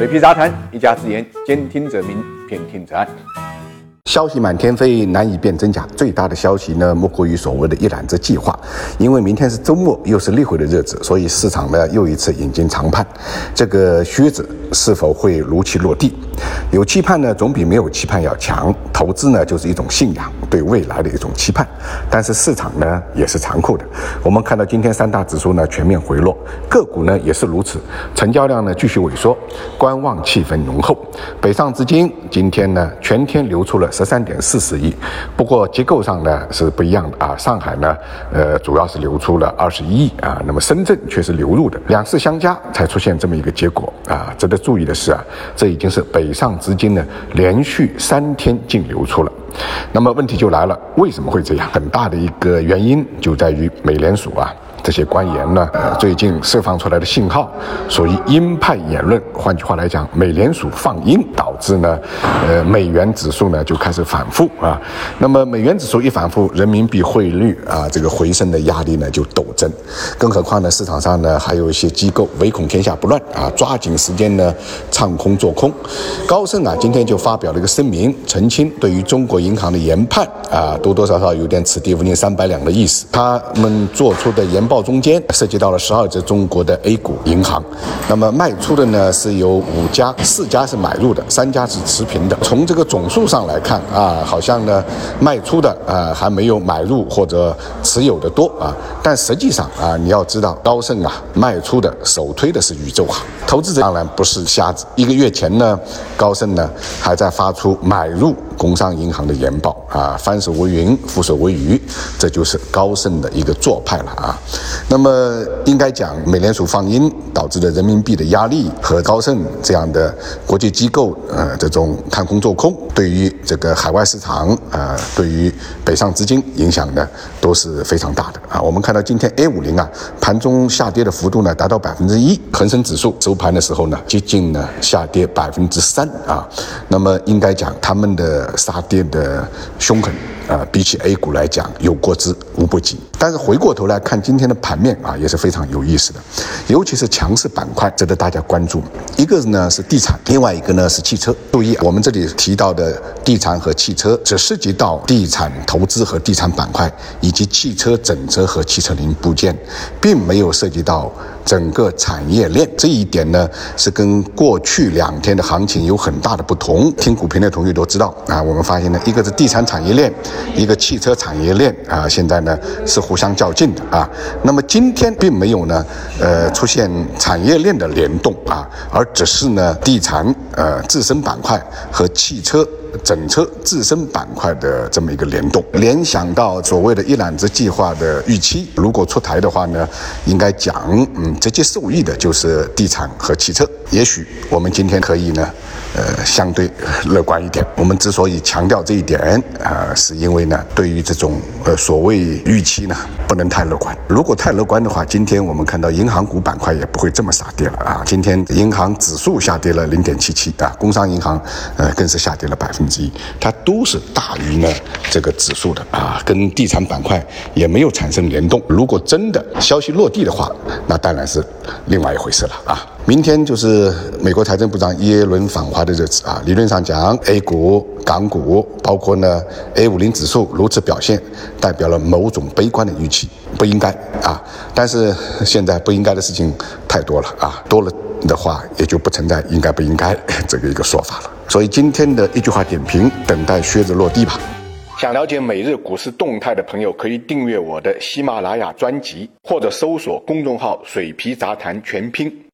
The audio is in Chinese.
水皮杂谈，一家之言，兼听则明，偏听则暗。消息满天飞，难以辨真假。最大的消息呢，莫过于所谓的一揽子计划。因为明天是周末，又是例会的日子，所以市场呢又一次引经长盼。这个靴子是否会如期落地？有期盼呢，总比没有期盼要强。投资呢，就是一种信仰，对未来的一种期盼。但是市场呢，也是残酷的。我们看到今天三大指数呢全面回落，个股呢也是如此，成交量呢继续萎缩，观望气氛浓厚。北上资金今天呢全天流出了。十三点四十亿，不过结构上呢是不一样的啊。上海呢，呃，主要是流出了二十一亿啊，那么深圳却是流入的，两市相加才出现这么一个结果啊。值得注意的是啊，这已经是北上资金呢连续三天净流出了。那么问题就来了，为什么会这样？很大的一个原因就在于美联储啊。这些官员呢，呃，最近释放出来的信号属于鹰派言论。换句话来讲，美联储放鹰，导致呢，呃，美元指数呢就开始反复啊。那么美元指数一反复，人民币汇率啊这个回升的压力呢就陡增。更何况呢，市场上呢还有一些机构唯恐天下不乱啊，抓紧时间呢唱空做空。高盛啊今天就发表了一个声明，澄清对于中国银行的研判啊，多多少少有点此地无银三百两的意思。他们做出的研报中间涉及到了十二只中国的 A 股银行，那么卖出的呢是有五家，四家是买入的，三家是持平的。从这个总数上来看啊，好像呢卖出的啊还没有买入或者持有的多啊，但实际上啊你要知道，高盛啊卖出的首推的是宇宙行，投资者当然不是瞎子。一个月前呢，高盛呢还在发出买入。工商银行的研报啊，翻手为云，覆手为雨，这就是高盛的一个做派了啊。那么应该讲，美联储放鹰导致的人民币的压力和高盛这样的国际机构呃这种看空做空，对于这个海外市场啊，对于北上资金影响呢都是非常大的啊。我们看到今天 A 五零啊盘中下跌的幅度呢达到百分之一，恒生指数收盘的时候呢接近呢下跌百分之三啊。那么应该讲他们的。杀跌的凶狠。啊，比起 A 股来讲，有过之无不及。但是回过头来看今天的盘面啊，也是非常有意思的，尤其是强势板块值得大家关注。一个呢是地产，另外一个呢是汽车。注意，我们这里提到的地产和汽车，只涉及到地产投资和地产板块，以及汽车整车和汽车零部件，并没有涉及到。整个产业链这一点呢，是跟过去两天的行情有很大的不同。听股评的同学都知道啊，我们发现呢，一个是地产产业链，一个汽车产业链啊，现在呢是互相较劲的啊。那么今天并没有呢，呃，出现产业链的联动啊，而只是呢，地产呃自身板块和汽车。整车自身板块的这么一个联动，联想到所谓的一揽子计划的预期，如果出台的话呢，应该讲，嗯，直接受益的就是地产和汽车。也许我们今天可以呢。呃，相对乐观一点。我们之所以强调这一点，啊，是因为呢，对于这种呃所谓预期呢，不能太乐观。如果太乐观的话，今天我们看到银行股板块也不会这么傻跌了啊。今天银行指数下跌了零点七七啊，工商银行呃更是下跌了百分之一，它都是大于呢这个指数的啊，跟地产板块也没有产生联动。如果真的消息落地的话，那当然是另外一回事了啊。明天就是美国财政部长耶伦访华的日子啊，理论上讲，A 股、港股，包括呢 A 五零指数如此表现，代表了某种悲观的预期，不应该啊。但是现在不应该的事情太多了啊，多了的话也就不存在应该不应该这个一个说法了。所以今天的一句话点评，等待靴子落地吧。想了解每日股市动态的朋友，可以订阅我的喜马拉雅专辑，或者搜索公众号“水皮杂谈全拼”。